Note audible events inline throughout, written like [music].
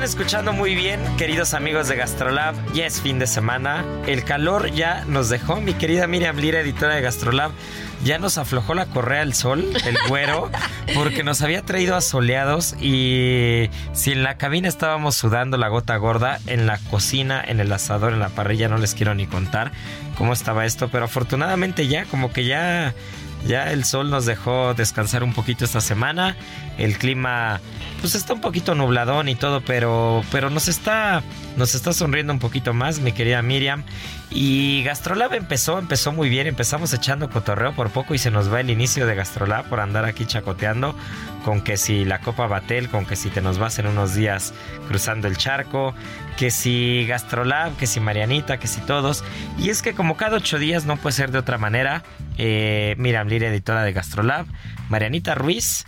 están escuchando muy bien, queridos amigos de Gastrolab. Ya es fin de semana. El calor ya nos dejó. Mi querida Miriam Lira, editora de Gastrolab, ya nos aflojó la correa al sol, el güero, [laughs] porque nos había traído asoleados y si en la cabina estábamos sudando la gota gorda, en la cocina, en el asador, en la parrilla, no les quiero ni contar cómo estaba esto, pero afortunadamente ya, como que ya ya el sol nos dejó descansar un poquito esta semana. El clima pues está un poquito nubladón y todo, pero pero nos está nos está sonriendo un poquito más, mi querida Miriam. Y Gastrolab empezó, empezó muy bien, empezamos echando cotorreo por poco y se nos va el inicio de Gastrolab por andar aquí chacoteando con que si la Copa Batel, con que si te nos vas en unos días cruzando el charco, que si Gastrolab, que si Marianita, que si todos. Y es que como cada ocho días no puede ser de otra manera, eh, Miriam editora de Gastrolab, Marianita Ruiz,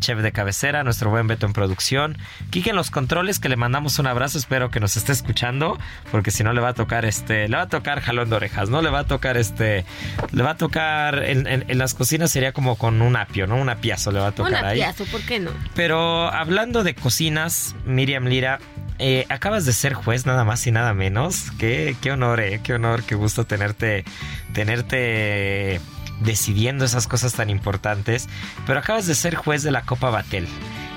chef de cabecera, nuestro buen Beto en producción, Kike en los controles, que le mandamos un abrazo, espero que nos esté escuchando, porque si no le va a tocar este, le va a tocar jalón de orejas, ¿no? Le va a tocar este, le va a tocar, en, en- en las cocinas sería como con un apio, ¿no? Un apiazo le va a tocar Un ahí. apiazo, ¿por qué no? Pero hablando de cocinas, Miriam Lira, eh, acabas de ser juez nada más y nada menos. Qué, qué honor, eh, qué honor, qué gusto tenerte, tenerte decidiendo esas cosas tan importantes. Pero acabas de ser juez de la Copa Batel.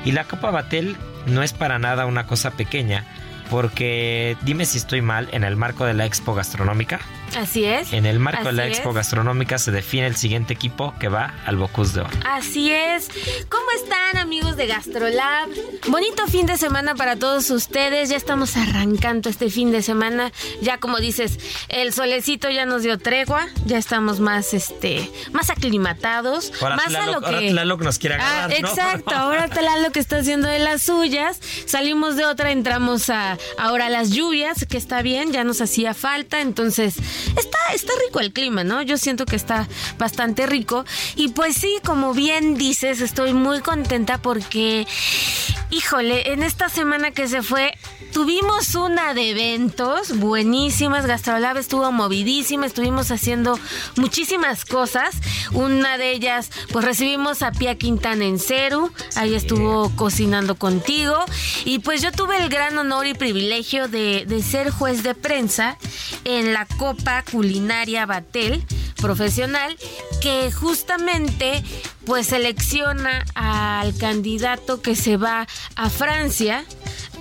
Y la Copa Batel no es para nada una cosa pequeña. Porque dime si estoy mal, en el marco de la Expo Gastronómica, Así es. en el marco de la Expo es. Gastronómica se define el siguiente equipo que va al Bocuse de Oro. Así es. ¿Cómo están amigos de Gastrolab? Bonito fin de semana para todos ustedes. Ya estamos arrancando este fin de semana. Ya como dices, el solecito ya nos dio tregua. Ya estamos más, este, más aclimatados. Ahora más Tlaloc- a lo ahora que... Tlaloc nos quiere Ah, agarrar, ¿no? exacto. [laughs] Ahora Tlaloc que está haciendo de las suyas. Salimos de otra, entramos a ahora a las lluvias, que está bien, ya nos hacía falta. Entonces, está, está rico el clima, ¿no? Yo siento que está bastante rico. Y pues sí, como bien dices, estoy muy contenta porque, híjole, en esta semana que se fue, tuvimos una de eventos buenísimas. Gastrolab estuvo movidísima, estuvimos haciendo muchísimas cosas. Una de ellas, pues recibimos a Pia Quintana en Ceru, ahí estuvo cocinando contigo. Y pues yo tuve el gran honor y privilegio de, de ser juez de prensa en la Copa Culinaria Batel profesional que justamente pues selecciona al candidato que se va a Francia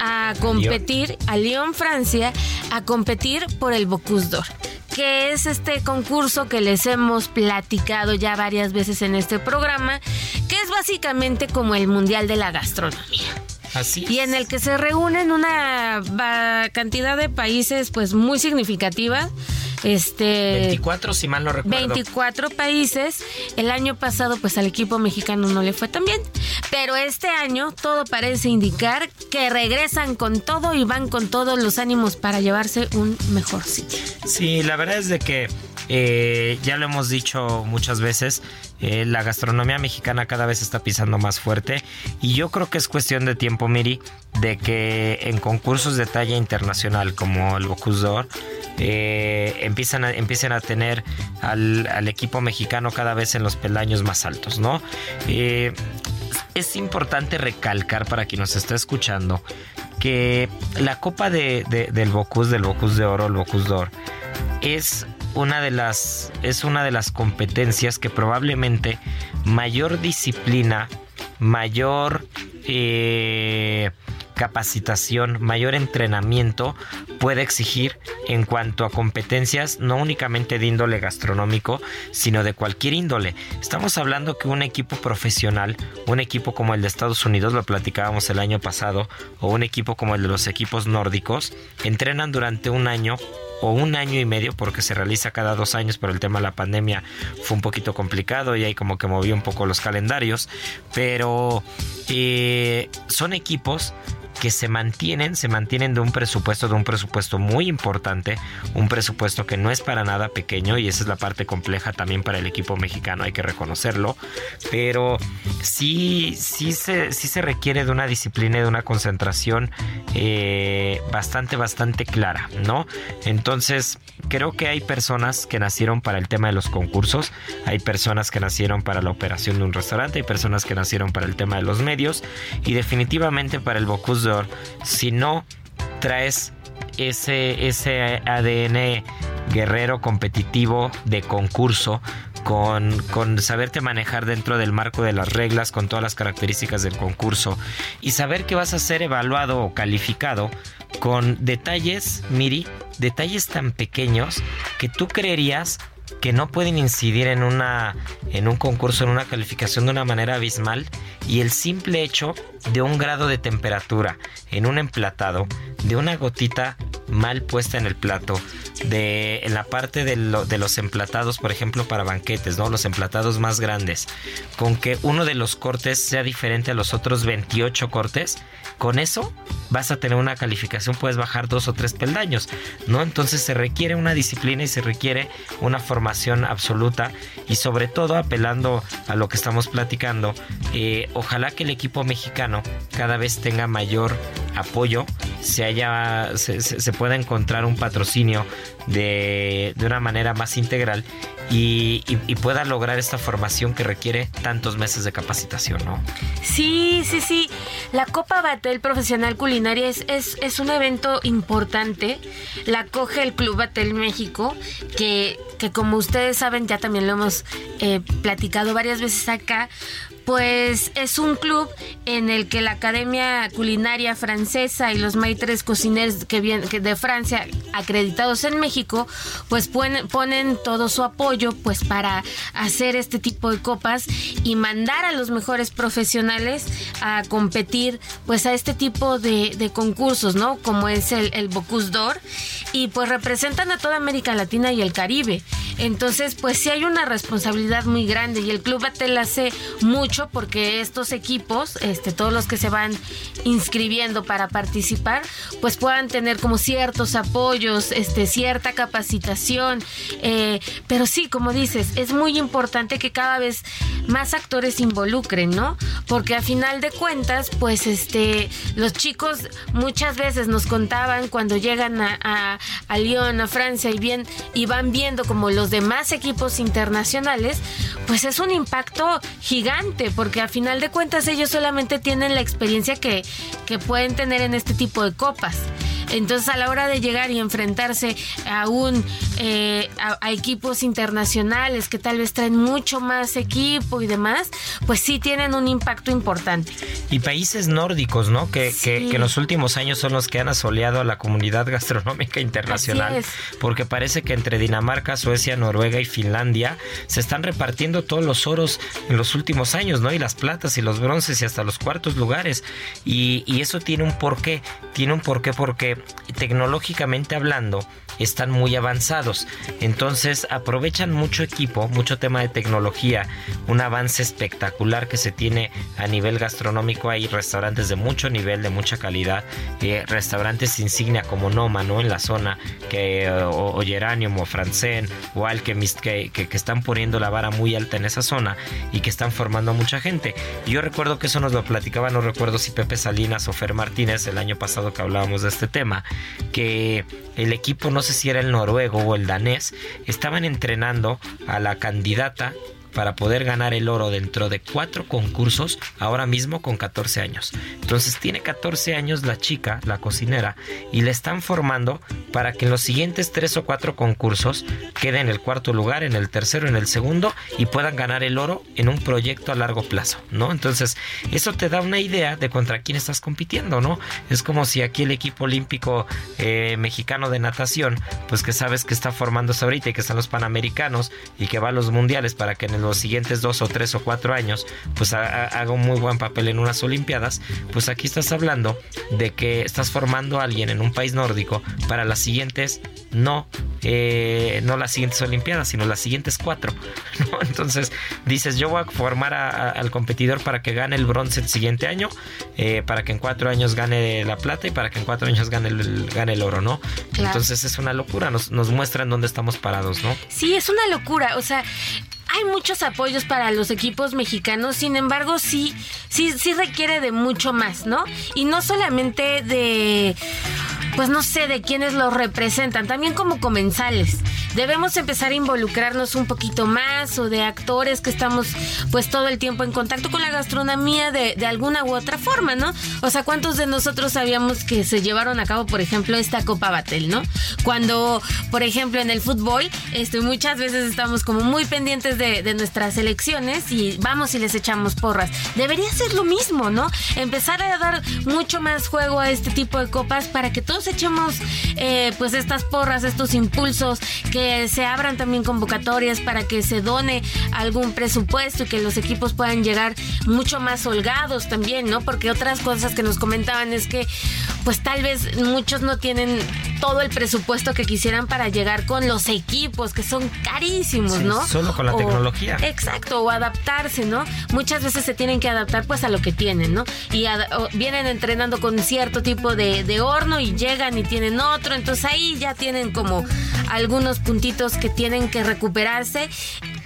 a competir a Lyon, Francia, a competir por el Bocuse d'Or que es este concurso que les hemos platicado ya varias veces en este programa, que es básicamente como el Mundial de la Gastronomía Así. y en el que se reúnen una cantidad de países pues muy significativa. Este 24, si mal no recuerdo. 24 países. El año pasado, pues al equipo mexicano no le fue tan bien. pero este año todo parece indicar que regresan con todo y van con todos los ánimos para llevarse un mejor sitio. Sí, la verdad es de que eh, ya lo hemos dicho muchas veces, eh, la gastronomía mexicana cada vez está pisando más fuerte y yo creo que es cuestión de tiempo, Miri, de que en concursos de talla internacional como el Bocuse d'Or eh, empiezan a, empiecen a tener al, equipo mexicano cada vez en los peldaños más altos, ¿no? es importante recalcar para quien nos está escuchando que la copa de, del Bocuse, del Bocuse de Oro, el Bocuse d'Or, es una de las es una de las competencias que probablemente mayor disciplina, mayor eh, capacitación, mayor entrenamiento puede exigir en cuanto a competencias no únicamente de índole gastronómico, sino de cualquier índole. Estamos hablando que un equipo profesional, un equipo como el de Estados Unidos, lo platicábamos el año pasado, o un equipo como el de los equipos nórdicos, entrenan durante un año o un año y medio porque se realiza cada dos años pero el tema de la pandemia fue un poquito complicado y ahí como que movió un poco los calendarios. Pero eh, son equipos que se mantienen, se mantienen de un presupuesto, de un presupuesto muy importante, un presupuesto que no es para nada pequeño y esa es la parte compleja también para el equipo mexicano, hay que reconocerlo, pero sí, sí se, sí se requiere de una disciplina y de una concentración eh, bastante, bastante clara, ¿no? Entonces, creo que hay personas que nacieron para el tema de los concursos, hay personas que nacieron para la operación de un restaurante, hay personas que nacieron para el tema de los medios y definitivamente para el Bocuse si no traes ese, ese ADN guerrero competitivo de concurso, con, con, saberte manejar dentro del marco de las reglas, con todas las características del concurso y saber que vas a ser evaluado o calificado con detalles, Miri, detalles tan pequeños que tú creerías que no pueden incidir en una en un concurso en una calificación de una manera abismal y el simple hecho de un grado de temperatura en un emplatado de una gotita mal puesta en el plato de en la parte de, de, los emplatados por ejemplo para banquetes no los emplatados más grandes con que uno de los cortes sea diferente a los otros 28 cortes con eso vas a tener una calificación, puedes bajar dos o tres peldaños, ¿no? Entonces se requiere una disciplina y se requiere una formación absoluta y sobre todo apelando a lo que estamos platicando, eh, ojalá que el equipo mexicano cada vez tenga mayor apoyo, se haya, se, pueda encontrar un patrocinio de, de una manera más integral y, pueda lograr esta formación que requiere tantos meses de capacitación, ¿no? Sí, sí, sí. La Copa Batel Profesional Culinaria es, es, un evento importante. La coge el Club Batel México, que, que como ustedes saben, ya también lo hemos eh, platicado varias veces acá, pues es un club en el que la Academia Culinaria Francesa y los maitres cocineros que vienen de Francia acreditados en México, pues ponen, ponen todo su apoyo pues para hacer este tipo de copas y mandar a los mejores profesionales a competir pues a este tipo de, concursos, ¿no? Como es el, el Bocuse d'Or y pues representan a toda América Latina y el Caribe. Entonces pues sí hay una responsabilidad muy grande y el Club Atel hace mucho porque estos equipos, este, todos los que se van inscribiendo para participar, pues puedan tener como ciertos apoyos, este, cierta capacitación. Eh, pero sí, como dices, es muy importante que cada vez más actores se involucren, ¿no? Porque a final de cuentas, pues este, los chicos muchas veces nos contaban cuando llegan a, a, a Lyon, a Francia y bien, y van viendo como los demás equipos internacionales, pues es un impacto gigante porque a final de cuentas ellos solamente tienen la experiencia que, que pueden tener en este tipo de copas. Entonces a la hora de llegar y enfrentarse a un eh, a, equipos internacionales que tal vez traen mucho más equipo y demás, pues sí tienen un impacto importante. Y países nórdicos, ¿no? Que, que, en los últimos años son los que han asoleado a la comunidad [laughs] gastronómica internacional. Porque parece que entre Dinamarca, Suecia, Noruega y Finlandia se están repartiendo todos los oros en los últimos años, ¿no? Y las platas y los bronces y hasta los cuartos lugares. Y, y eso tiene un porqué. Tiene un porqué porque tecnológicamente hablando están muy avanzados. Entonces aprovechan mucho equipo, mucho tema de tecnología, un avance espectacular que se tiene a nivel gastronómico. Hay restaurantes de mucho nivel, de mucha calidad, eh, restaurantes insignia como Noma, ¿no? En la zona, que, o, o Geranium o Francén o Alchemist, que, que, que, están poniendo la vara muy alta en esa zona y que están formando a mucha gente. Yo recuerdo que eso nos lo platicaba, no recuerdo si Pepe Salinas o Fer Martínez el año pasado que hablábamos de este tema, que el equipo no sé si era el noruego o el danés, estaban entrenando a la candidata para poder ganar el oro dentro de cuatro concursos ahora mismo con 14 años. Entonces tiene 14 años la chica, la cocinera, y le están formando para que en los siguientes tres o cuatro concursos quede en el cuarto lugar, en el tercero, en el segundo y puedan ganar el oro en un proyecto a largo plazo, ¿no? Entonces eso te da una idea de contra quién estás compitiendo, ¿no? Es como si aquí el equipo olímpico eh, mexicano de natación, pues que sabes que está formándose ahorita y que están los panamericanos y que va a los mundiales para que en los siguientes dos o tres o cuatro años, pues haga un muy buen papel en unas Olimpiadas, pues aquí estás hablando de que estás formando a alguien en un país nórdico para las siguientes, no, eh, no las siguientes Olimpiadas, sino las siguientes cuatro. [laughs] ¿no? Entonces dices, yo voy a formar a, a, al competidor para que gane el bronce el siguiente año, eh, para que en cuatro años gane la plata y para que en cuatro años gane el, gane el oro, ¿no? Claro. Entonces es una locura, nos, nos muestran dónde estamos parados, ¿no? Sí, es una locura, o sea, hay muchos apoyos para los equipos mexicanos, sin embargo, sí, sí, sí requiere de mucho más, ¿no? Y no solamente de, pues no sé, de quienes los representan, también como comensales. Debemos empezar a involucrarnos un poquito más o de actores que estamos pues todo el tiempo en contacto con la gastronomía de, de alguna u otra forma, ¿no? O sea, ¿cuántos de nosotros sabíamos que se llevaron a cabo, por ejemplo, esta Copa Batel, ¿no? Cuando, por ejemplo, en el fútbol, este, muchas veces estamos como muy pendientes de, de, nuestras elecciones y vamos y les echamos porras. Debería ser lo mismo, ¿no? Empezar a dar mucho más juego a este tipo de copas para que todos echemos eh, pues estas porras, estos impulsos, que se abran también convocatorias para que se done algún presupuesto y que los equipos puedan llegar mucho más holgados también, ¿no? Porque otras cosas que nos comentaban es que pues tal vez muchos no tienen todo el presupuesto que quisieran para llegar con los equipos que son carísimos, sí, ¿no? Solo con la o, Exacto, o adaptarse, ¿no? Muchas veces se tienen que adaptar pues a lo que tienen, ¿no? Y vienen entrenando con cierto tipo de, de, horno y llegan y tienen otro, entonces ahí ya tienen como algunos puntitos que tienen que recuperarse.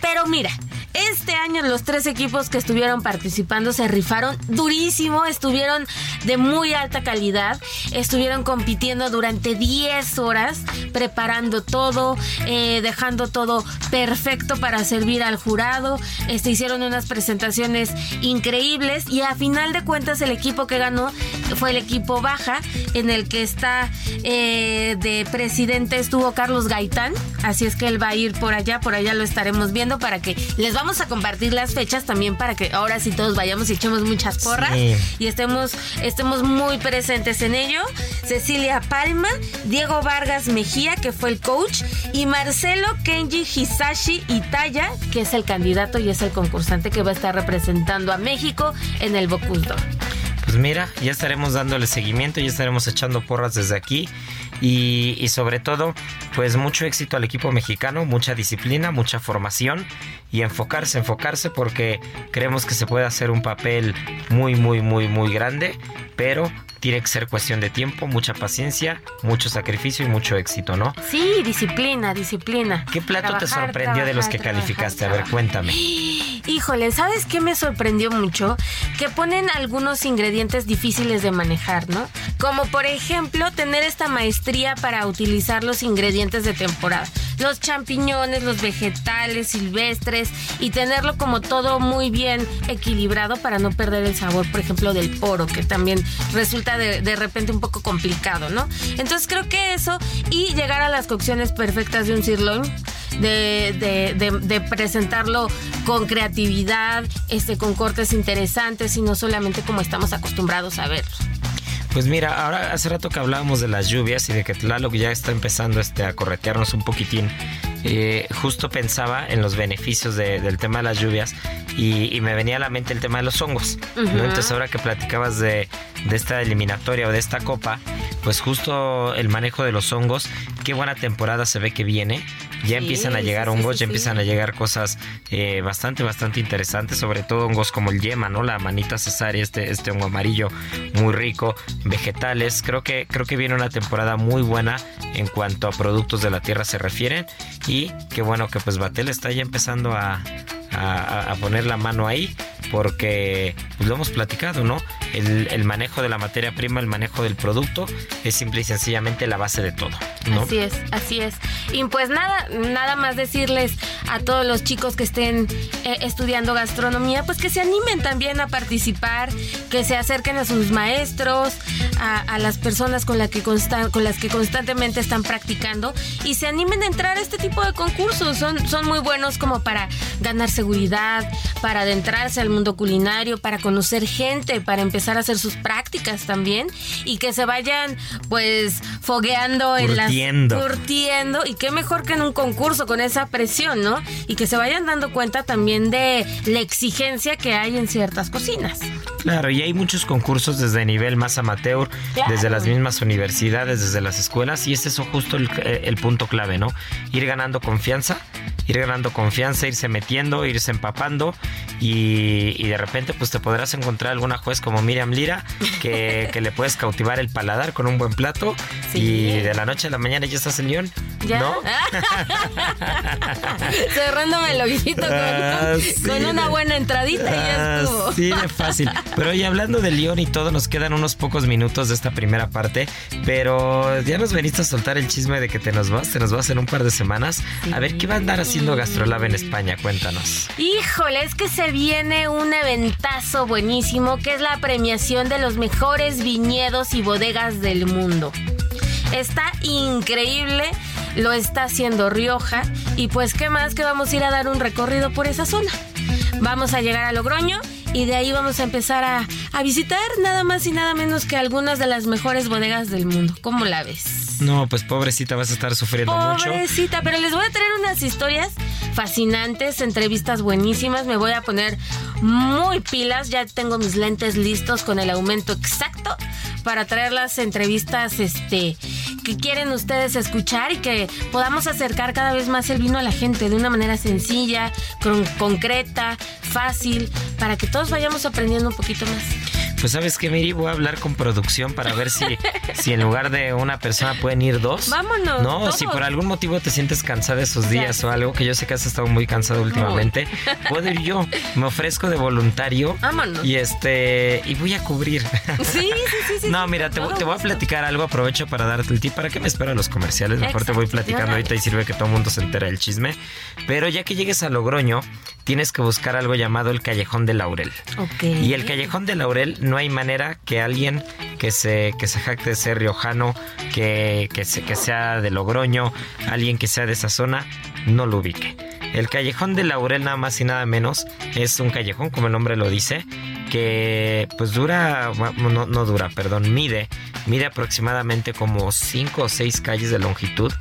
Pero mira, este año los tres equipos que estuvieron participando se rifaron durísimo, estuvieron de muy alta calidad, estuvieron compitiendo durante 10 horas, preparando todo, eh, dejando todo perfecto para servir al jurado, este, hicieron unas presentaciones increíbles y a final de cuentas el equipo que ganó fue el equipo Baja, en el que está eh, de presidente estuvo Carlos Gaitán, así es que él va a ir por allá, por allá lo estaremos viendo para que les vamos a compartir las fechas también para que ahora sí todos vayamos y echemos muchas porras sí. y estemos, estemos muy presentes en ello. Cecilia Palma, Diego Vargas Mejía, que fue el coach, y Marcelo Kenji Hisashi Itaya, que es el candidato y es el concursante que va a estar representando a México en el Bocuse d'Or. Pues mira, ya estaremos dándole seguimiento, ya estaremos echando porras desde aquí y, y, sobre todo, pues mucho éxito al equipo mexicano, mucha disciplina, mucha formación y enfocarse, enfocarse porque creemos que se puede hacer un papel muy, muy, muy, muy grande, pero tiene que ser cuestión de tiempo, mucha paciencia, mucho sacrificio y mucho éxito, ¿no? Sí, disciplina, disciplina. ¿Qué plato trabajar, te sorprendió trabajar, de los que trabajar, calificaste? A ver, cuéntame. [gasps] Híjole, ¿sabes qué me sorprendió mucho? Que ponen algunos ingredientes difíciles de manejar, ¿no? Como por ejemplo tener esta maestría para utilizar los ingredientes de temporada. Los champiñones, los vegetales silvestres y tenerlo como todo muy bien equilibrado para no perder el sabor, por ejemplo, del poro, que también resulta de, de repente un poco complicado, ¿no? Entonces creo que eso y llegar a las cocciones perfectas de un sirloin de, de, de, de, presentarlo con creatividad, este, con cortes interesantes y no solamente como estamos acostumbrados a verlo. Pues mira, ahora hace rato que hablábamos de las lluvias y de que Tlaloc ya está empezando este, a corretearnos un poquitín. Eh, justo pensaba en los beneficios de, del tema de las lluvias y, y, me venía a la mente el tema de los hongos. Uh -huh. ¿no? Entonces ahora que platicabas de, de, esta eliminatoria o de esta copa, pues justo el manejo de los hongos, qué buena temporada se ve que viene. Ya empiezan a llegar hongos, ya empiezan a llegar cosas eh, bastante, bastante interesantes, sobre todo hongos como el yema, ¿no? La manita cesárea, este, este hongo amarillo muy rico, vegetales. Creo que, creo que viene una temporada muy buena en cuanto a productos de la tierra se refieren. Y qué bueno que pues Batel está ya empezando a, a, poner la mano ahí porque pues, lo hemos platicado, ¿no? El, manejo de la materia prima, el manejo del producto es simple y sencillamente la base de todo, ¿no? Así es, así es. Y pues nada, nada más decirles a todos los chicos que estén eh, estudiando gastronomía, pues que se animen también a participar, que se acerquen a sus maestros, a, las personas con, la que constan, con las que constantemente están practicando y se animen a entrar a este tipo de concursos. Son, son muy buenos como para ganarse seguridad, para adentrarse al mundo culinario, para conocer gente, para empezar a hacer sus prácticas también y que se vayan pues fogueando en las curtiendo y qué mejor que en un concurso con esa presión, ¿no? Y que se vayan dando cuenta también de la exigencia que hay en ciertas cocinas. Claro, y hay muchos concursos desde nivel más amateur, desde las mismas universidades, desde las escuelas, y es eso justo el, el punto clave, ¿no? Ir ganando confianza, ir ganando confianza, irse metiendo, irse empapando y, de repente pues te podrás encontrar alguna juez como Miriam Lira que, [laughs] le puedes cautivar el paladar con un buen plato y de la noche a la mañana ya estás en León. ¿No? [laughs] Cerrándome el ojito con, ah, una buena entradita y ya ah, estuvo. Sí, de fácil. Pero y hablando de León y todo, nos quedan unos pocos minutos de esta primera parte, pero ya nos veniste a soltar el chisme de que te nos vas, te nos vas en un par de semanas. A ver, ¿qué va a andar haciendo Gastrolab en España? Cuéntanos. Híjole, es que se viene un eventazo buenísimo que es la premiación de los mejores viñedos y bodegas del mundo. Está increíble, lo está haciendo Rioja y pues qué más que vamos a ir a dar un recorrido por esa zona. Vamos a llegar a Logroño y de ahí vamos a empezar a, a visitar nada más y nada menos que algunas de las mejores bodegas del mundo. ¿Cómo la ves? No, pues pobrecita, vas a estar sufriendo mucho. Pobrecita, pero les voy a traer unas historias fascinantes, entrevistas buenísimas. Me voy a poner muy pilas. Ya tengo mis lentes listos con el aumento exacto para traer las entrevistas este, que quieren ustedes escuchar y que podamos acercar cada vez más el vino a la gente de una manera sencilla, concreta, fácil, para que todos vayamos aprendiendo un poquito más. Pues sabes que Miri, voy a hablar con producción para ver si, si en lugar de una persona pueden ir dos. Vámonos. No, si por algún motivo te sientes cansada esos días o algo, que yo sé que has estado muy cansado últimamente, puedo ir yo. Me ofrezco de voluntario. Vámonos. Y este, y voy a cubrir. Sí, sí, sí. no, mira, te, voy a platicar algo, aprovecho para darte el tip. ¿Para qué me esperan los comerciales? Mejor te voy platicando ahorita y sirve que todo el mundo se entera del chisme. Pero ya que llegues a Logroño, tienes que buscar algo llamado el Callejón de Laurel. Ok. Y el Callejón de Laurel no hay manera que alguien que se, que jacte de ser riojano, que, que, que sea de Logroño, alguien que sea de esa zona, no lo ubique. El callejón de Laurel nada más y nada menos es un callejón, como el nombre lo dice, que pues dura, no, no dura, perdón, mide, mide aproximadamente como 5 o 6 calles de longitud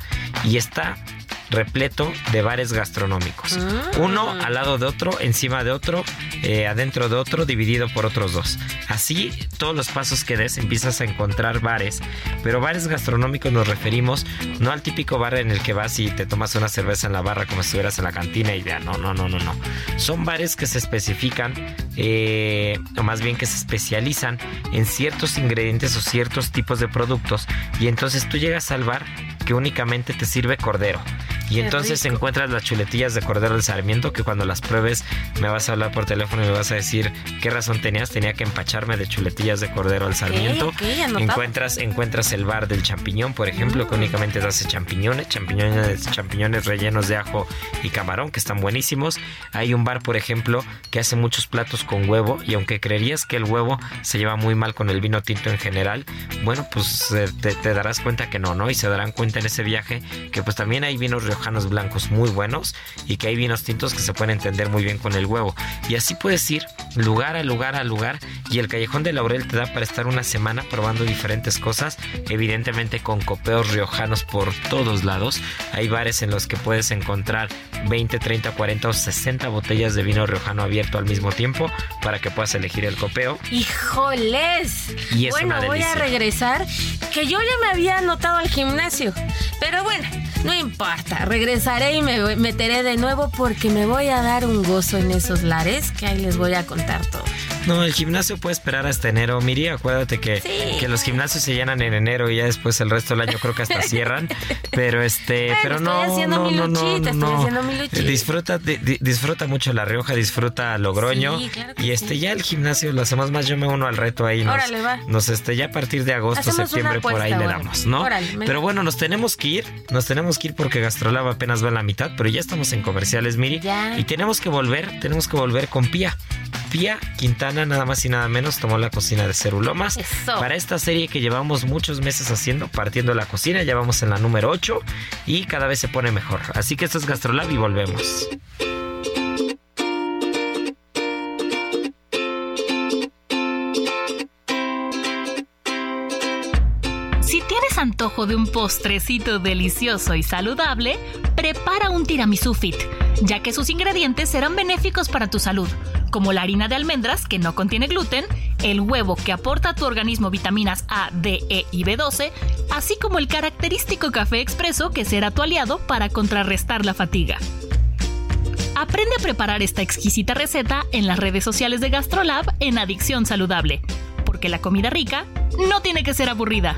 y está repleto de bares gastronómicos. Ah. Uno al lado de otro, encima de otro, eh, adentro de otro, dividido por otros dos. Así, todos los pasos que des empiezas a encontrar bares. Pero bares gastronómicos nos referimos no al típico bar en el que vas y te tomas una cerveza en la barra como si estuvieras en la cantina y ya, no, no, no, no, no. Son bares que se especifican, eh, o más bien que se especializan en ciertos ingredientes o ciertos tipos de productos. Y entonces tú llegas al bar que únicamente te sirve cordero. Y entonces encuentras las chuletillas de cordero del Sarmiento que cuando las pruebes me vas a hablar por teléfono y me vas a decir qué razón tenías. Tenía que empacharme de chuletillas de cordero al Sarmiento. encuentras, encuentras el bar del champiñón, por ejemplo, que mm. únicamente hace champiñones, champiñones, champiñones rellenos de ajo y camarón, que están buenísimos. Hay un bar, por ejemplo, que hace muchos platos con huevo y aunque creerías que el huevo se lleva muy mal con el vino tinto en general, bueno, pues eh, te, te darás cuenta que no, ¿no? Y se darán cuenta en ese viaje que pues también hay vinos riojanos blancos muy buenos y que hay vinos tintos que se pueden entender muy bien con el huevo. Y así puedes ir lugar a lugar a lugar y el Callejón de Laurel te da para estar una semana probando diferentes cosas, evidentemente con copeos riojanos por todos lados. Hay bares en los que puedes encontrar 20, 30, 40 o 60 botellas de vino riojano abierto al mismo tiempo para que puedas elegir el copeo. ¡Híjoles! Y es bueno, voy a regresar que yo ya me había anotado al gimnasio. Pero bueno, no importa, regresaré y me meteré de nuevo porque me voy a dar un gozo en esos lares que ahí les voy a contar todo. No, el gimnasio puede esperar hasta enero. Miri, acuérdate que, que los gimnasios se llenan en enero y ya después el resto del año creo que hasta [laughs] cierran. Pero este, pero no, no, no, no, no, Disfruta, disfruta mucho La Rioja, disfruta Logroño. y este, ya el gimnasio lo hacemos más, yo me uno al reto ahí. Nos, Órale, va. Nos este, ya a partir de agosto, septiembre, por ahí le damos, ¿no? pero bueno, nos tenemos que ir, nos tenemos que ir porque Gastrolab apenas va en la mitad, pero ya estamos en comerciales, Miri. Y tenemos que volver, tenemos que volver con Pía. Pía Quintana, nada más y nada menos, tomó la cocina de Cerulomas. Para esta serie que llevamos muchos meses haciendo, partiendo la cocina, ya vamos en la número 8 y cada vez se pone mejor. Así que esto es Gastrolab y volvemos. Antojo de un postrecito delicioso y saludable, prepara un tiramisú fit, ya que sus ingredientes serán benéficos para tu salud como la harina de almendras, que no contiene gluten, el huevo, que aporta a tu organismo vitaminas A, D, E y B12, así como el característico café expreso, que será tu aliado para contrarrestar la fatiga. Aprende a preparar esta exquisita receta en las redes sociales de GastroLab en Adicción Saludable, porque la comida rica no tiene que ser aburrida.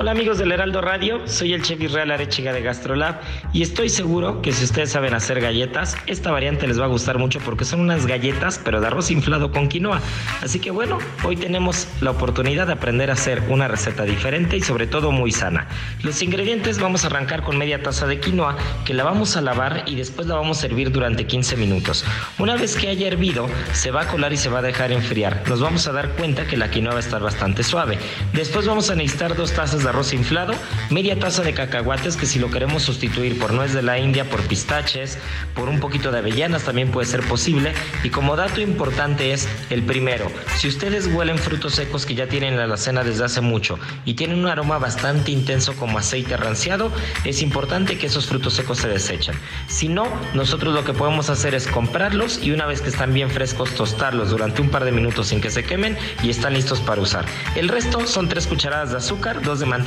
Hola amigos del Heraldo Radio, soy el chef Israel Arechiga de Gastrolab y estoy seguro que si ustedes saben hacer galletas, esta variante les va a gustar mucho porque son unas galletas pero de arroz inflado con quinoa. Así que bueno, hoy tenemos la oportunidad de aprender a hacer una receta diferente y sobre todo muy sana. Los ingredientes vamos a arrancar con media taza de quinoa que la vamos a lavar y después la vamos a hervir durante 15 minutos. Una vez que haya hervido, se va a colar y se va a dejar enfriar. Nos vamos a dar cuenta que la quinoa va a estar bastante suave. Después vamos a necesitar dos tazas de arroz inflado, media taza de cacahuates que si lo queremos sustituir por nuez de la India, por pistaches, por un poquito de avellanas también puede ser posible. Y como dato importante es el primero, si ustedes huelen frutos secos que ya tienen en la alacena desde hace mucho y tienen un aroma bastante intenso como aceite ranciado, es importante que esos frutos secos se desechen. Si no, nosotros lo que podemos hacer es comprarlos y una vez que están bien frescos tostarlos durante un par de minutos sin que se quemen y están listos para usar. El resto son tres cucharadas de azúcar, dos de mantequilla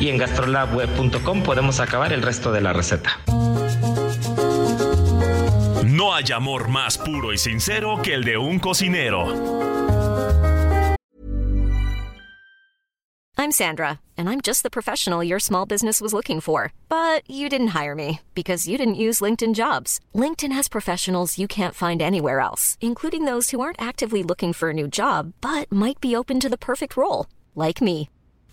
y en gastrolabweb.com podemos acabar el resto de la receta. No hay amor más puro y sincero que el de un cocinero. I'm Sandra, and I'm just the professional your small business was looking for. But you didn't hire me because you didn't use LinkedIn jobs. LinkedIn has professionals you can't find anywhere else, including those who aren't actively looking for a new job but might be open to the perfect role, like me.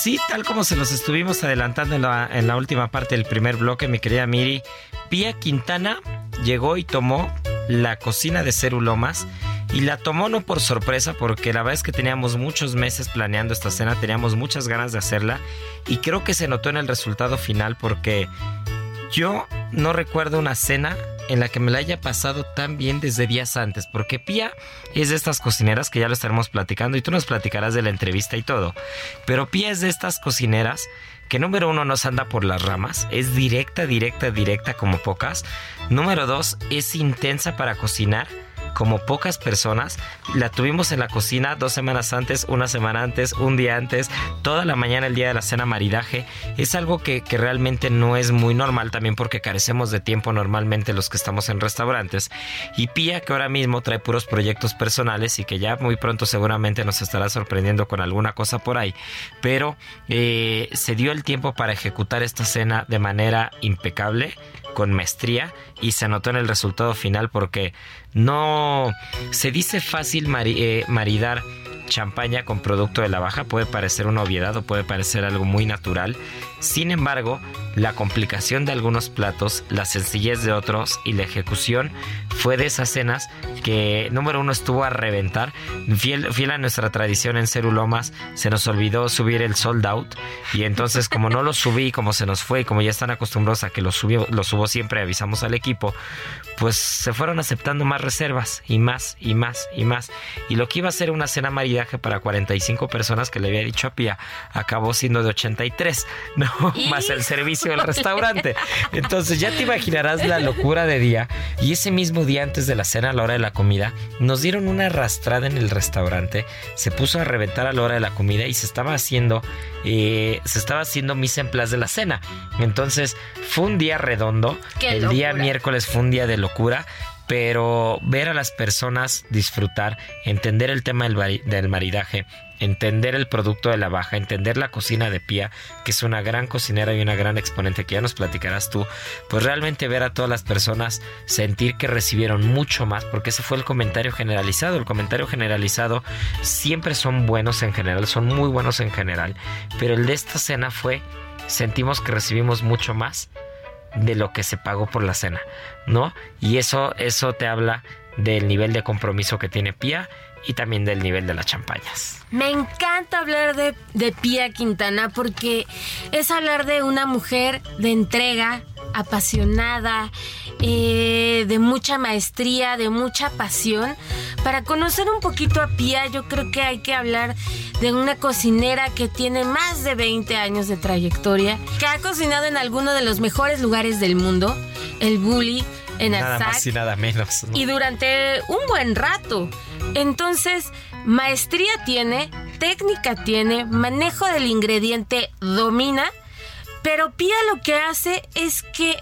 Sí, tal como se los estuvimos adelantando en la, última parte del primer bloque, mi querida Miri, Pía Quintana llegó y tomó la cocina de Cerulomas y la tomó no por sorpresa porque la verdad es que teníamos muchos meses planeando esta cena, teníamos muchas ganas de hacerla y creo que se notó en el resultado final porque yo no recuerdo una cena en la que me la haya pasado tan bien desde días antes, porque Pía es de estas cocineras que ya lo estaremos platicando y tú nos platicarás de la entrevista y todo, pero Pía es de estas cocineras que número uno no se anda por las ramas, es directa, directa, directa como pocas, número dos es intensa para cocinar, como pocas personas. La tuvimos en la cocina dos semanas antes, una semana antes, un día antes, toda la mañana el día de la cena maridaje. Es algo que, que realmente no es muy normal también porque carecemos de tiempo normalmente los que estamos en restaurantes. Y Pía que ahora mismo trae puros proyectos personales y que ya muy pronto seguramente nos estará sorprendiendo con alguna cosa por ahí. Pero eh, se dio el tiempo para ejecutar esta cena de manera impecable con maestría y se notó en el resultado final porque no se dice fácil eh, maridar champaña con producto de la baja puede parecer una obviedad o puede parecer algo muy natural. Sin embargo, la complicación de algunos platos, la sencillez de otros y la ejecución fue de esas cenas que número uno estuvo a reventar. Fiel, fiel a nuestra tradición en Cerulomas, se nos olvidó subir el sold out y entonces como no lo subí, como se nos fue y como ya están acostumbrados a que lo, subió, lo subo siempre, avisamos al equipo, pues se fueron aceptando más reservas y más y más y más. Y lo que iba a ser una cena maridaje para 45 personas que le había dicho a Pía, acabó siendo de 83, [laughs] ¿no? Más el servicio del restaurante. Entonces ya te imaginarás la locura de día. Y ese mismo día antes de la cena, a la hora de la comida, nos dieron una arrastrada en el restaurante. Se puso a reventar a la hora de la comida y se estaba haciendo, eh, se estaba haciendo misa en plaza de la cena. Entonces fue un día redondo. el día miércoles fue un día de locura pero ver a las personas disfrutar, entender el tema del, maridaje, entender el producto de la baja, entender la cocina de Pía, que es una gran cocinera y una gran exponente que ya nos platicarás tú, pues realmente ver a todas las personas sentir que recibieron mucho más, porque ese fue el comentario generalizado. El comentario generalizado siempre son buenos en general, son muy buenos en general, pero el de esta cena fue sentimos que recibimos mucho más de lo que se pagó por la cena, ¿no? Y eso, eso te habla del nivel de compromiso que tiene Pía y también del nivel de las champañas. Me encanta hablar de, de Pía Quintana porque es hablar de una mujer de entrega, apasionada, eh, de mucha maestría, de mucha pasión. Para conocer un poquito a Pía, yo creo que hay que hablar de una cocinera que tiene más de 20 años de trayectoria, que ha cocinado en alguno de los mejores lugares del mundo, el Bully, en Nada más y nada menos. Y durante un buen rato. Entonces, maestría tiene, técnica tiene, manejo del ingrediente domina, pero Pía lo que hace es que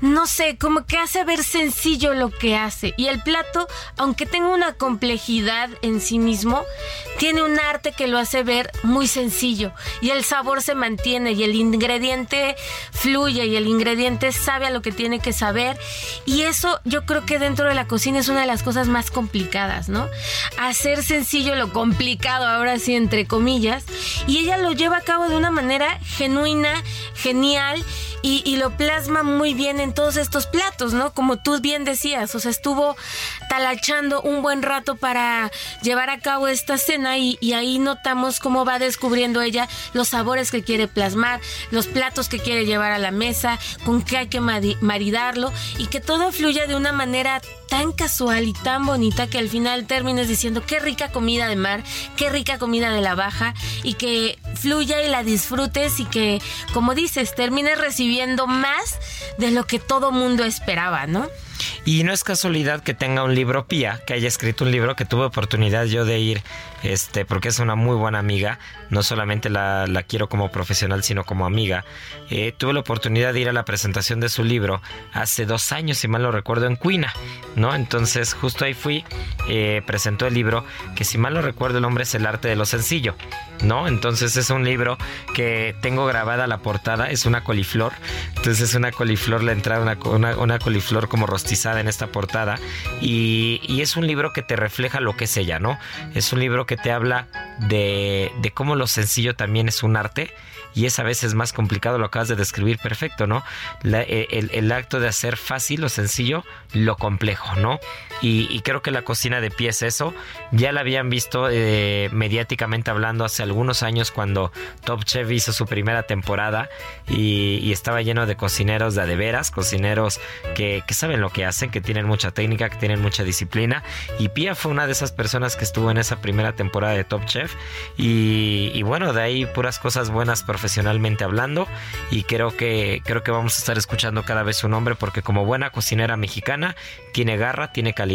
no sé, como que hace ver sencillo lo que hace. Y el plato, aunque tenga una complejidad en sí mismo, tiene un arte que lo hace ver muy sencillo. Y el sabor se mantiene y el ingrediente fluye y el ingrediente sabe a lo que tiene que saber. Y eso yo creo que dentro de la cocina es una de las cosas más complicadas, ¿no? Hacer sencillo lo complicado, ahora sí, entre comillas. Y ella lo lleva a cabo de una manera genuina, genial y, lo plasma muy bien en todos estos platos, ¿no? Como tú bien decías, o sea, estuvo talachando un buen rato para llevar a cabo esta cena y, ahí notamos cómo va descubriendo ella los sabores que quiere plasmar, los platos que quiere llevar a la mesa, con qué hay que maridarlo y que todo fluya de una manera tan casual y tan bonita que al final termines diciendo qué rica comida de mar, qué rica comida de la baja y que fluya y la disfrutes y que, como dices, termines recibiendo más de lo que todo mundo esperaba, ¿no? Y no es casualidad que tenga un libro Pía, que haya escrito un libro que tuve oportunidad yo de ir, este, porque es una muy buena amiga, no solamente la, quiero como profesional, sino como amiga. Eh, tuve la oportunidad de ir a la presentación de su libro hace dos años, si mal lo recuerdo, en Cuina, ¿no? Entonces justo ahí fui, eh, presentó el libro, que si mal lo recuerdo el nombre es El arte de lo sencillo, ¿no? Entonces es un libro que tengo grabada la portada, es una coliflor, entonces es una coliflor, la entrada, una, una coliflor como en esta portada y, es un libro que te refleja lo que es ella, ¿no? Es un libro que te habla de, de cómo lo sencillo también es un arte y es a veces más complicado, lo acabas de describir perfecto, ¿no? E, el, el, acto de hacer fácil lo sencillo, lo complejo, ¿no? Y, creo que la cocina de pie es eso. Ya la habían visto eh, mediáticamente hablando hace algunos años cuando Top Chef hizo su primera temporada y, estaba lleno de cocineros de veras, cocineros que, saben lo que hacen, que tienen mucha técnica, que tienen mucha disciplina. Y Pia fue una de esas personas que estuvo en esa primera temporada de Top Chef. Y, y bueno, de ahí puras cosas buenas profesionalmente hablando. Y creo que, creo que vamos a estar escuchando cada vez su nombre porque como buena cocinera mexicana tiene garra, tiene calidad,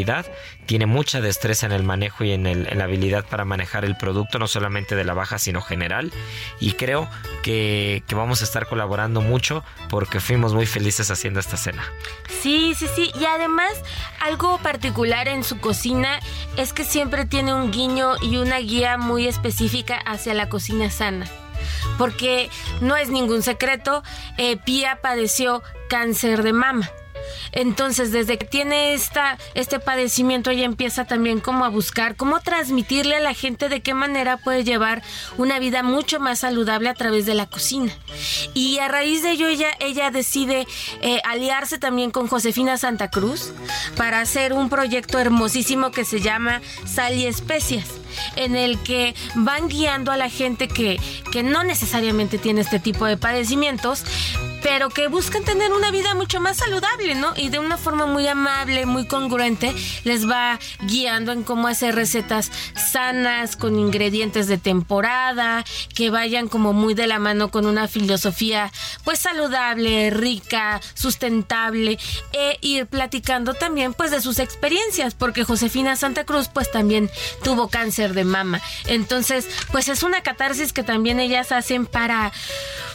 tiene mucha destreza en el manejo y en, la habilidad para manejar el producto, no solamente de la baja, sino general. Y creo que, vamos a estar colaborando mucho porque fuimos muy felices haciendo esta cena. Sí, sí, sí. Y además, algo particular en su cocina es que siempre tiene un guiño y una guía muy específica hacia la cocina sana porque no es ningún secreto, eh, Pía padeció cáncer de mama. Entonces, desde que tiene esta, este padecimiento, ella empieza también como a buscar cómo transmitirle a la gente de qué manera puede llevar una vida mucho más saludable a través de la cocina. Y a raíz de ello, ella, ella decide eh, aliarse también con Josefina Santa Cruz para hacer un proyecto hermosísimo que se llama Sal y Especias en el que van guiando a la gente que, que no necesariamente tiene este tipo de padecimientos, pero que buscan tener una vida mucho más saludable, ¿no? Y de una forma muy amable, muy congruente, les va guiando en cómo hacer recetas sanas, con ingredientes de temporada, que vayan como muy de la mano con una filosofía pues saludable, rica, sustentable, e ir platicando también pues de sus experiencias, porque Josefina Santa Cruz pues también tuvo cáncer de mama. Entonces, pues es una catarsis que también ellas hacen para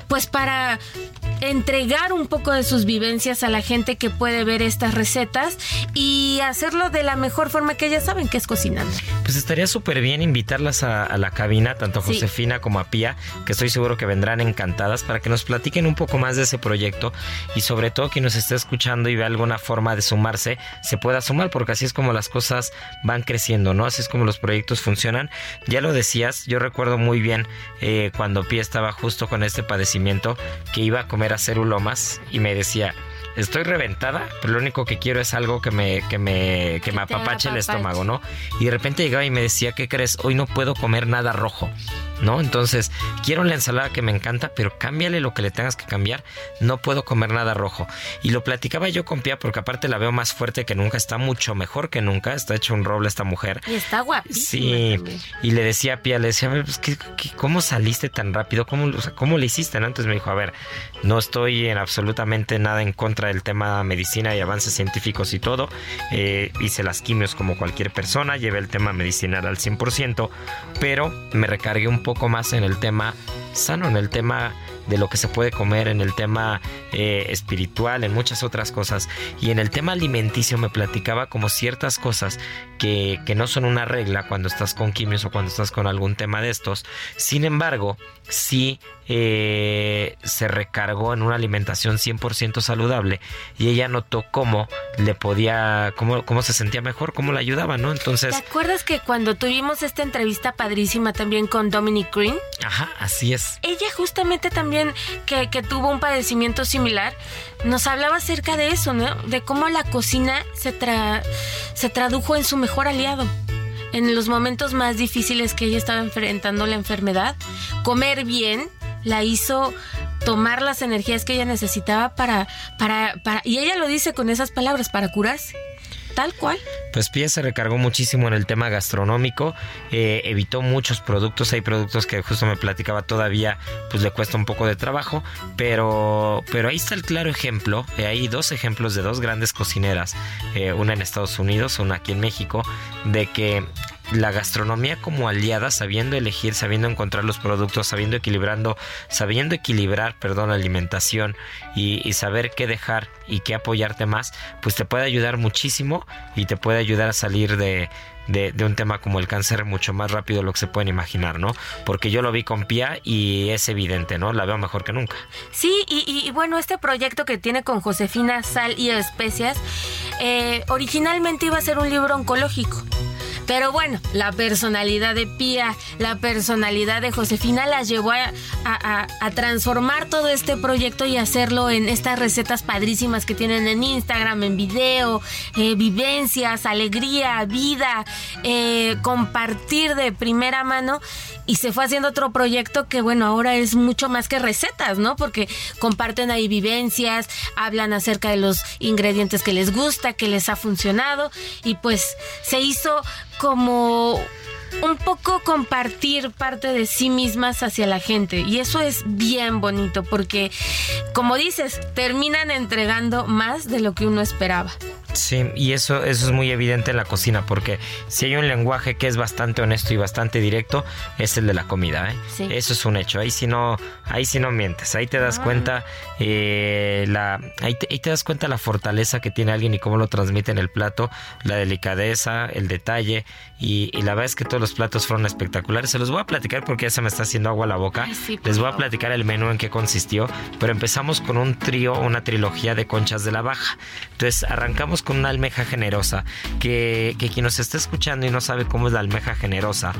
pues para entregar un poco de sus vivencias a la gente que puede ver estas recetas y hacerlo de la mejor forma que ellas saben que es cocinando. Pues estaría súper bien invitarlas a, la cabina, tanto a Josefina como a Pía, que estoy seguro que vendrán encantadas para que nos platiquen un poco más de ese proyecto y sobre todo quien nos esté escuchando y vea alguna forma de sumarse, se pueda sumar, porque así es como las cosas van creciendo, ¿no? Así es como los proyectos funcionan. Ya lo decías, yo recuerdo muy bien eh, cuando Pía estaba justo con este padecimiento que iba a comer era cerulomas y me decía, estoy reventada, pero lo único que quiero es algo que me, que me, que me apapache el estómago, ¿no? Y de repente llegaba y me decía, ¿qué crees? Hoy no puedo comer nada rojo. ¿no? Entonces, quiero la ensalada que me encanta, pero cámbiale lo que le tengas que cambiar. No puedo comer nada rojo. Y lo platicaba yo con Pia porque aparte la veo más fuerte que nunca, está mucho mejor que nunca, está hecho un roble esta mujer. Y está guapísima. Sí. Y le decía a Pia, le decía, pues, cómo saliste tan rápido? ¿Cómo, ¿Cómo le hiciste? ¿no? Entonces me dijo, a ver, no estoy en absolutamente nada en contra del tema medicina y avances científicos y todo. Eh, hice las quimios como cualquier persona, llevé el tema medicinal al 100%, pero me recargué un poco más en el tema sano, en el tema de lo que se puede comer, en el tema eh, espiritual, en muchas otras cosas. Y en el tema alimenticio me platicaba como ciertas cosas que, que no son una regla cuando estás con quimios o cuando estás con algún tema de estos. Sin embargo, sí eh, se recargó en una alimentación 100% saludable y ella notó cómo le podía, cómo, cómo se sentía mejor, cómo la ayudaba, ¿no? Entonces... ¿Te acuerdas que cuando tuvimos esta entrevista padrísima también con Dominic Green? Ajá, así es. Ella justamente también que, que tuvo un padecimiento similar, nos hablaba acerca de eso, ¿no? De cómo la cocina se, tra se tradujo en su mejor aliado en los momentos más difíciles que ella estaba enfrentando la enfermedad, comer bien la hizo tomar las energías que ella necesitaba para, para, para, y ella lo dice con esas palabras, para curarse. Tal cual. Pues Pia se recargó muchísimo en el tema gastronómico, eh, evitó muchos productos, hay productos que justo me platicaba todavía, pues le cuesta un poco de trabajo, pero, pero ahí está el claro ejemplo, eh, hay dos ejemplos de dos grandes cocineras, eh, una en Estados Unidos, una aquí en México, de que la gastronomía como aliada, sabiendo elegir, sabiendo encontrar los productos, sabiendo equilibrando, sabiendo equilibrar, perdón, la alimentación y, saber qué dejar y qué apoyarte más, pues te puede ayudar muchísimo y te puede ayudar a salir de, de, un tema como el cáncer mucho más rápido de lo que se pueden imaginar, ¿no? Porque yo lo vi con Pia y es evidente, ¿no? La veo mejor que nunca. Sí, y, bueno, este proyecto que tiene con Josefina Sal y Especias, eh, originalmente iba a ser un libro oncológico Pero bueno, la personalidad de Pía, la personalidad de Josefina las llevó a, transformar todo este proyecto y hacerlo en estas recetas padrísimas que tienen en Instagram, en video, eh, vivencias, alegría, vida, eh, compartir de primera mano y se fue haciendo otro proyecto que bueno, ahora es mucho más que recetas, ¿no? Porque comparten ahí vivencias, hablan acerca de los ingredientes que les gusta, que les ha funcionado y pues se hizo como un poco compartir parte de sí mismas hacia la gente y eso es bien bonito porque como dices terminan entregando más de lo que uno esperaba. Sí, y eso, eso es muy evidente en la cocina, porque si hay un lenguaje que es bastante honesto y bastante directo, es el de la comida, ¿eh? Eso es un hecho. Ahí si no, ahí si no mientes, ahí te das ah. cuenta eh, la, ahí te, das cuenta la fortaleza que tiene alguien y cómo lo transmite en el plato, la delicadeza, el detalle, y, la verdad es que todos los platos fueron espectaculares. Se los voy a platicar porque ya se me está haciendo agua a la boca. Les voy a platicar el menú en qué consistió, pero empezamos con un trío, una trilogía de conchas de la baja. Entonces arrancamos con una almeja generosa, que, que quien nos está escuchando y no sabe cómo es la almeja generosa,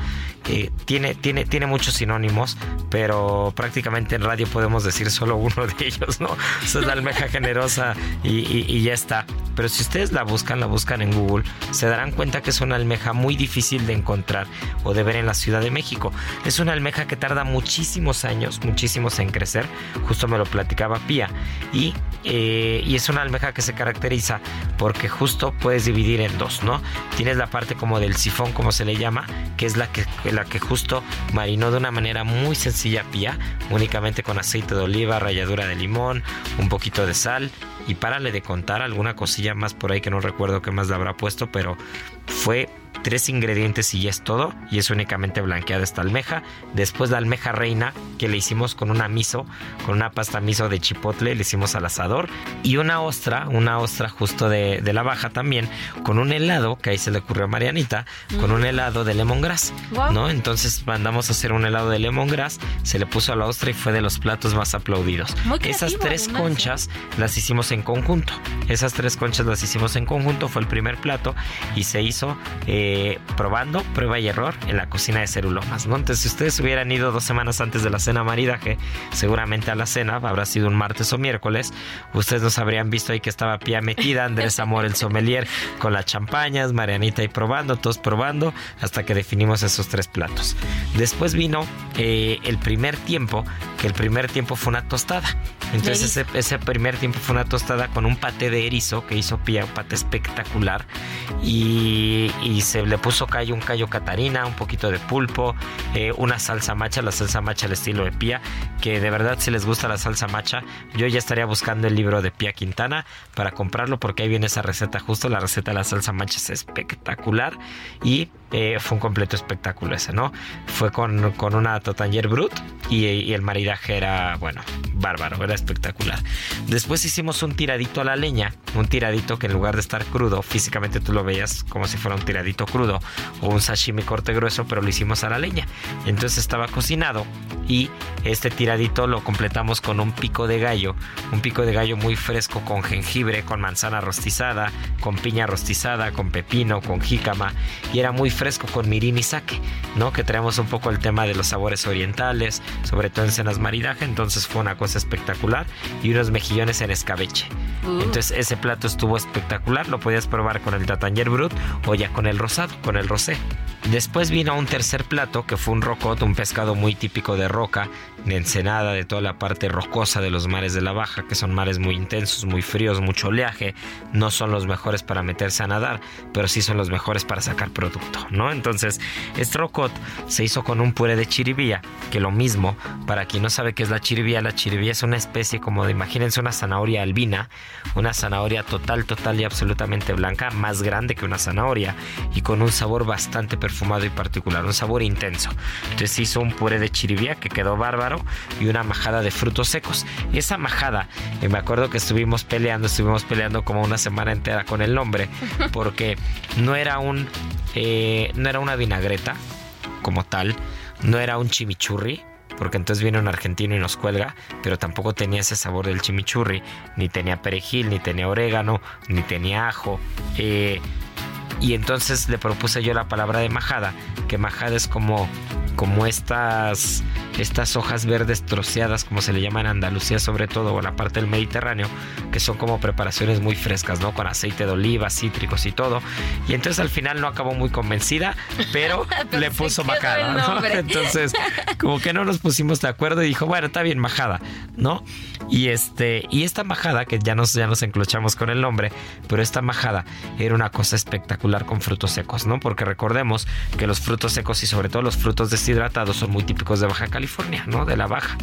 eh, tiene, tiene, tiene muchos sinónimos, pero prácticamente en radio podemos decir solo uno de ellos, ¿no? es la almeja generosa y, ya está. Pero si ustedes la buscan, la buscan en Google, se darán cuenta que es una almeja muy difícil de encontrar o de ver en la Ciudad de México. Es una almeja que tarda muchísimos años, muchísimos en crecer, justo me lo platicaba Pía, y, eh, y es una almeja que se caracteriza por que justo puedes dividir en dos, ¿no? Tienes la parte como del sifón, como se le llama, que es la que, la que justo marinó de una manera muy sencilla pía, únicamente con aceite de oliva, ralladura de limón, un poquito de sal y párale de contar alguna cosilla más por ahí que no recuerdo qué más le habrá puesto, pero fue tres ingredientes y ya es todo. Y es únicamente blanqueada esta almeja. Después la almeja reina que le hicimos con una miso, con una pasta miso de chipotle, le hicimos al asador. Y una ostra, una ostra justo de, la baja también, con un helado, que ahí se le ocurrió a Marianita, con un helado de lemongrass. ¿no? Entonces mandamos a hacer un helado de lemongrass, se le puso a la ostra y fue de los platos más aplaudidos. Esas tres conchas las hicimos en conjunto. Esas tres conchas las hicimos en conjunto, fue el primer plato y se hizo... Eh, eh, probando, prueba y error en la cocina de Cerulomas, ¿no? Entonces, si ustedes hubieran ido dos semanas antes de la cena maridaje, seguramente a la cena habrá sido un martes o miércoles, ustedes nos habrían visto ahí que estaba Pía metida, Andrés Amor el sommelier con las champañas, Marianita ahí probando, todos probando, hasta que definimos esos tres platos. Después vino eh, el primer tiempo, que el primer tiempo fue una tostada. Entonces ese, primer tiempo fue una tostada con un paté de erizo que hizo Pía, un paté espectacular. Y, y se le puso callo, un callo catarina, un poquito de pulpo, eh, una salsa macha, la salsa macha al estilo de Pía, que de verdad si les gusta la salsa macha, yo ya estaría buscando el libro de Pía Quintana para comprarlo porque ahí viene esa receta justo, la receta de la salsa macha es espectacular. Y eh, fue un completo espectáculo ese, ¿no? Fue con, con una Totanger Brut y, el maridaje era, bueno, bárbaro, era espectacular. Después hicimos un tiradito a la leña, un tiradito que en lugar de estar crudo, físicamente tú lo veías como si fuera un tiradito crudo o un sashimi corte grueso, pero lo hicimos a la leña. Entonces estaba cocinado y este tiradito lo completamos con un pico de gallo, un pico de gallo muy fresco con jengibre, con manzana rostizada, con piña rostizada, con pepino, con jícama y era muy fresco con mirin y sake, ¿no? Que traemos un poco el tema de los sabores orientales, sobre todo en cenas maridaje, entonces fue una cosa espectacular y unos mejillones en escabeche. Uh. Entonces ese plato estuvo espectacular, lo podías probar con el tatanger brut o ya con el rosado, con el rosé. Después vino un tercer plato que fue un rocot, un pescado muy típico de roca, de Ensenada, de toda la parte rocosa de los mares de la Baja, que son mares muy intensos, muy fríos, mucho oleaje. No son los mejores para meterse a nadar, pero sí son los mejores para sacar producto, ¿no? Entonces, este rocot se hizo con un puré de chiribía, que lo mismo, para quien no sabe qué es la chiribía, la chiribía es una especie como de, imagínense una zanahoria albina, una zanahoria total, total y absolutamente blanca, más grande que una zanahoria y con un sabor bastante perfumado fumado y particular, un sabor intenso. Entonces hizo un puré de chiribía que quedó bárbaro y una majada de frutos secos. Esa majada, eh, me acuerdo que estuvimos peleando, estuvimos peleando como una semana entera con el nombre, [laughs] porque no era un, eh, no era una vinagreta como tal, no era un chimichurri, porque entonces viene un argentino y nos cuelga, pero tampoco tenía ese sabor del chimichurri, ni tenía perejil, ni tenía orégano, ni tenía ajo. Eh, y entonces le propuse yo la palabra de majada, que majada es como como estas, estas hojas verdes troceadas, como se le llama en Andalucía, sobre todo, o en la parte del Mediterráneo, que son como preparaciones muy frescas, ¿no? Con aceite de oliva, cítricos y todo. Y entonces al final no acabó muy convencida, pero, [laughs] le puso majada, ¿no? [laughs] Entonces, como que no nos pusimos de acuerdo y dijo, bueno, está bien majada, ¿no? Y este, y esta majada, que ya nos, ya nos enclochamos con el nombre, pero esta majada era una cosa espectacular con frutos secos, ¿no? Porque recordemos que los frutos secos y sobre todo los frutos de hidratados son muy típicos de Baja California, ¿no? De la Baja.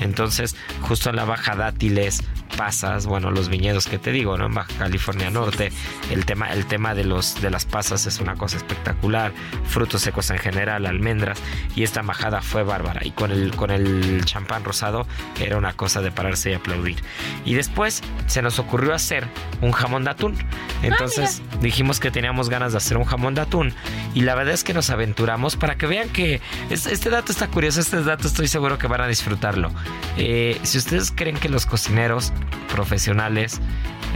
Entonces, justo en la Baja dátiles, pasas, bueno, los viñedos que te digo, ¿no? En Baja California Norte, el tema, el tema de los de las pasas es una cosa espectacular, frutos secos en general, almendras, y esta majada fue bárbara. Y con el, con el champán rosado era una cosa de pararse y aplaudir. Y después se nos ocurrió hacer un jamón de atún. Entonces dijimos que teníamos ganas de hacer un jamón de atún. Y la verdad es que nos aventuramos para que vean que este dato está curioso, este dato estoy seguro que van a disfrutarlo. Eh, si ustedes creen que los cocineros profesionales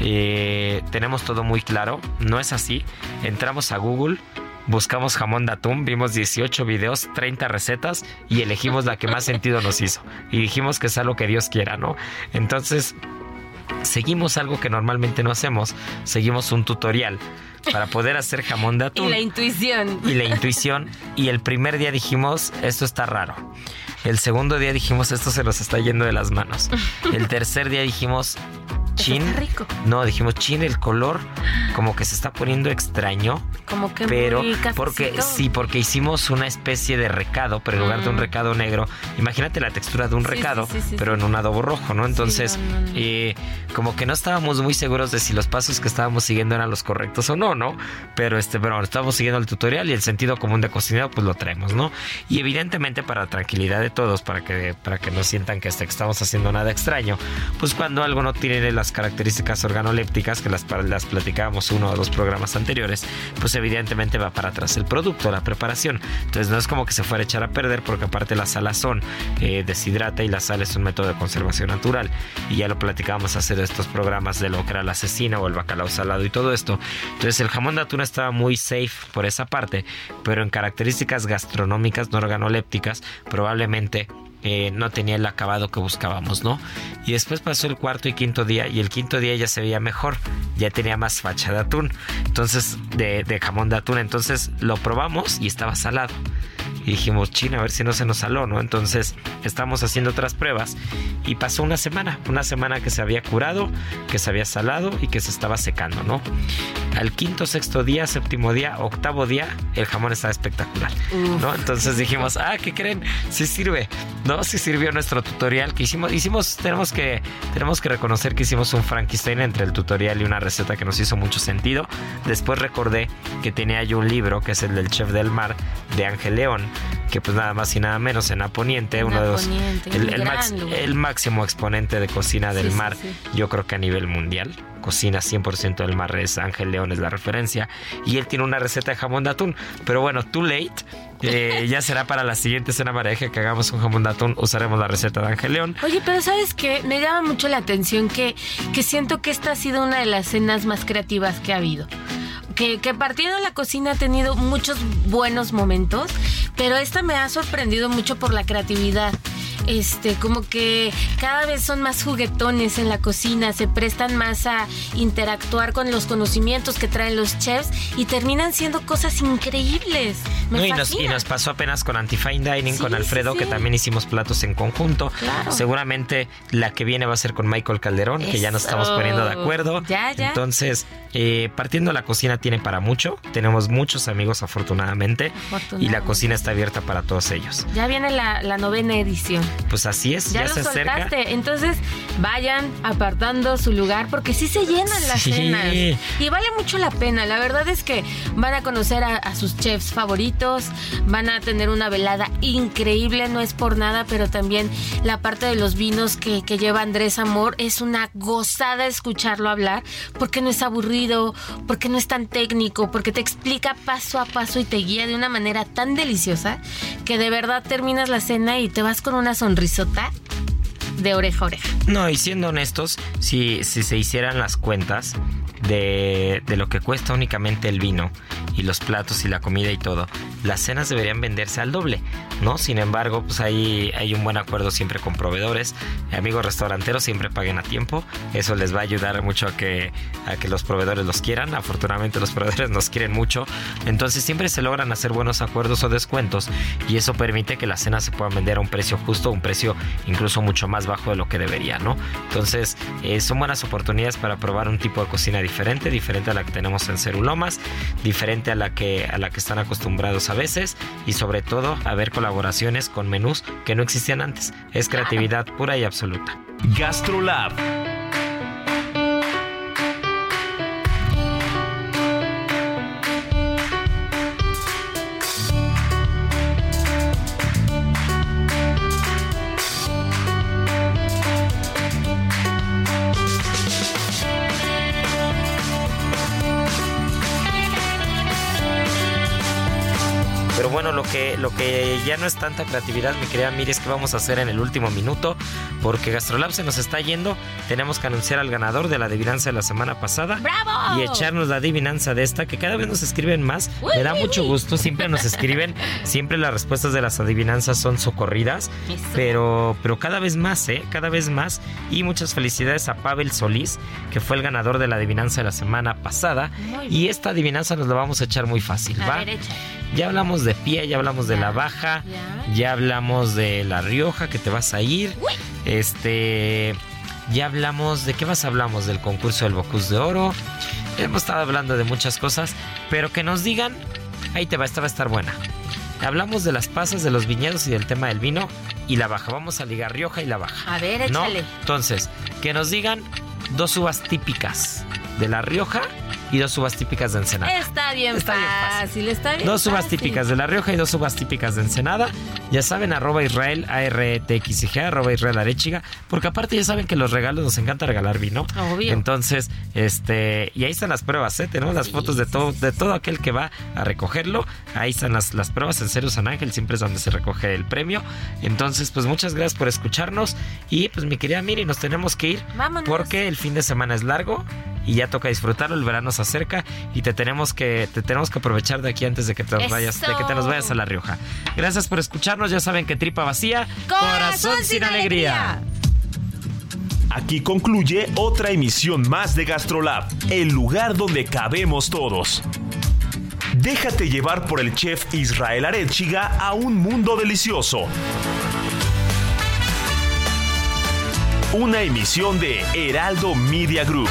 eh, tenemos todo muy claro, no es así. Entramos a Google, buscamos jamón de atún, vimos 18 videos, 30 recetas y elegimos la que más sentido nos hizo. Y dijimos que es algo que Dios quiera, ¿no? Entonces, seguimos algo que normalmente no hacemos, seguimos un tutorial para poder hacer jamón de atún. [laughs] Y la intuición. Y la intuición. Y el primer día dijimos, esto está raro. El segundo día dijimos, esto se nos está yendo de las manos. El tercer día dijimos, chin. rico. No, dijimos chin, el color como que se está poniendo extraño. Como que pero porque sí, porque hicimos una especie de recado, pero en lugar de un mm. recado negro, imagínate la textura de un recado, pero en un adobo rojo, ¿no? Entonces, eh, como que no estábamos muy seguros de si los pasos que estábamos siguiendo eran los correctos o no, ¿no? Pero este, pero estábamos siguiendo el tutorial y el sentido común de cocinero, pues lo traemos, ¿no? Y evidentemente para tranquilidad de todos, para que, para que no sientan que este, estamos haciendo nada extraño, pues cuando algo no tiene las características organolépticas que las, las platicábamos uno o dos programas anteriores, pues evidentemente va para atrás el producto, la preparación. Entonces no es como que se fuera a echar a perder porque aparte la salazón eh, deshidrata y la sal es un método de conservación natural. Y ya lo platicábamos hace de estos programas de lo que era la asesina o el bacalao salado y todo esto. Entonces el jamón de atún estaba muy safe por esa parte, pero en características gastronómicas no organolépticas probablemente eh, no tenía el acabado que buscábamos, ¿no? Y después pasó el cuarto y quinto día y el quinto día ya se veía mejor, ya tenía más facha de atún, entonces de, de jamón de atún, entonces lo probamos y estaba salado y dijimos, china, a ver si no se nos saló, ¿no? Entonces estamos haciendo otras pruebas y pasó una semana, una semana que se había curado, que se había salado y que se estaba secando, ¿no? Al quinto, sexto día, séptimo día, octavo día, el jamón estaba espectacular, ¿no? Entonces dijimos, ah, ¿qué creen? Sí sirve, ¿no? Sí sirvió nuestro tutorial que hicimos, hicimos, tenemos que, tenemos que reconocer que hicimos un Frankenstein entre el tutorial y una receta que nos hizo mucho sentido. Después recordé que tenía yo un libro que es el del chef del mar de Ángel León que pues nada más y nada menos en Aponiente, uno de los el, máximo exponente de cocina del mar, yo creo que a nivel mundial. Cocina 100% del mar es Ángel León es la referencia y él tiene una receta de jamón de atún, pero bueno, too late. [laughs] Eh, ya será para la siguiente cena pareja que hagamos un jamón de atún, usaremos la receta de Ángel León. Oye, pero ¿sabes qué? Me llama mucho la atención que, que siento que esta ha sido una de las cenas más creativas que ha habido que, que partiendo la cocina ha tenido muchos buenos momentos, pero esta me ha sorprendido mucho por la creatividad este, como que cada vez son más juguetones en la cocina, se prestan más a interactuar con los conocimientos que traen los chefs y terminan siendo cosas increíbles. y, nos, pasó apenas con Antifine Dining, con Alfredo, que también hicimos platos en conjunto. Seguramente la que viene va a ser con Michael Calderón, que ya nos estamos poniendo de acuerdo. Ya, ya. Entonces, eh, partiendo la cocina tiene para mucho. Tenemos muchos amigos, afortunadamente. Y la cocina está abierta para todos ellos. Ya viene la, la novena edición. Pues así es, ya, se acerca. Entonces, vayan apartando su lugar porque sí se llenan las cenas. Y vale mucho la pena. La verdad es que van a conocer a, sus chefs favoritos, van a tener una velada increíble, no es por nada, pero también la parte de los vinos que, que lleva Andrés Amor es una gozada escucharlo hablar porque no es aburrido, porque no es tan técnico, porque te explica paso a paso y te guía de una manera tan deliciosa que de verdad terminas la cena y te vas con una sonrisota de oreja a oreja. No, y siendo honestos, si, si se hicieran las cuentas de, de lo que cuesta únicamente el vino y los platos y la comida y todo, las cenas deberían venderse al doble, ¿no? Sin embargo, pues hay, hay un buen acuerdo siempre con proveedores, amigos restauranteros siempre paguen a tiempo, eso les va a ayudar mucho a que, a que los proveedores los quieran, afortunadamente los proveedores nos quieren mucho, entonces siempre se logran hacer buenos acuerdos o descuentos y eso permite que las cenas se puedan vender a un precio justo, un precio incluso mucho más bajo de lo que debería, ¿no? Entonces eh, son buenas oportunidades para probar un tipo de cocina diferente, diferente a la que tenemos en Cerulomas, diferente a la que, a la que están acostumbrados a veces y sobre todo a ver colaboraciones con menús que no existían antes. Es creatividad pura y absoluta. GastroLab. Que, lo que ya no es tanta creatividad, mi querida Miri, es que vamos a hacer en el último minuto, porque Gastrolab se nos está yendo. Tenemos que anunciar al ganador de la adivinanza de la semana pasada. ¡Bravo! Y echarnos la adivinanza de esta, que cada vez nos escriben más. Me da mucho gusto, siempre nos escriben, [laughs] siempre las respuestas de las adivinanzas son socorridas, Eso. pero, pero cada vez más, ¿eh? Cada vez más. Y muchas felicidades a Pavel Solís, que fue el ganador de la adivinanza de la semana pasada. Y esta adivinanza nos la vamos a echar muy fácil, A ¿va? ver, échale. Ya hablamos de pie, ya hablamos de la baja, ya. hablamos de la Rioja que te vas a ir. Este, ya hablamos de qué más hablamos del concurso del Bocus de Oro. Hemos estado hablando de muchas cosas, pero que nos digan, ahí te va, esta va a estar buena. Hablamos de las pasas, de los viñedos y del tema del vino y la baja. Vamos a ligar Rioja y la baja. A ver, ¿no? échale. Entonces, que nos digan dos uvas típicas de la Rioja y dos uvas típicas de Ensenada. Está bien Está bien fácil, está bien Dos uvas fácil. típicas de La Rioja y dos uvas típicas de Ensenada. Ya saben, arroba Israel, A-R-E-T-X-I-G, arroba Israel Arechiga. Porque aparte ya saben que los regalos nos encanta regalar vino. Obvio. Entonces, este, y ahí están las pruebas, ¿eh? Tenemos las fotos de sí, todo, sí, de todo aquel que va a recogerlo. Ahí están las, las pruebas en Cero San Ángel, siempre es donde se recoge el premio. Entonces, pues muchas gracias por escucharnos. Y pues mi querida Miri, nos tenemos que ir. Vámonos. Porque el fin de semana es largo y ya toca disfrutarlo, el verano se acerca y te tenemos que te tenemos que aprovechar de aquí antes de que te nos vayas, de que te nos vayas a La Rioja. Gracias por escucharnos, ya saben que tripa vacía, Corazón sin alegría. Aquí concluye otra emisión más de GastroLab, el lugar donde cabemos todos. Déjate llevar por el chef Israel Arechiga a un mundo delicioso. Una emisión de Heraldo Media Group.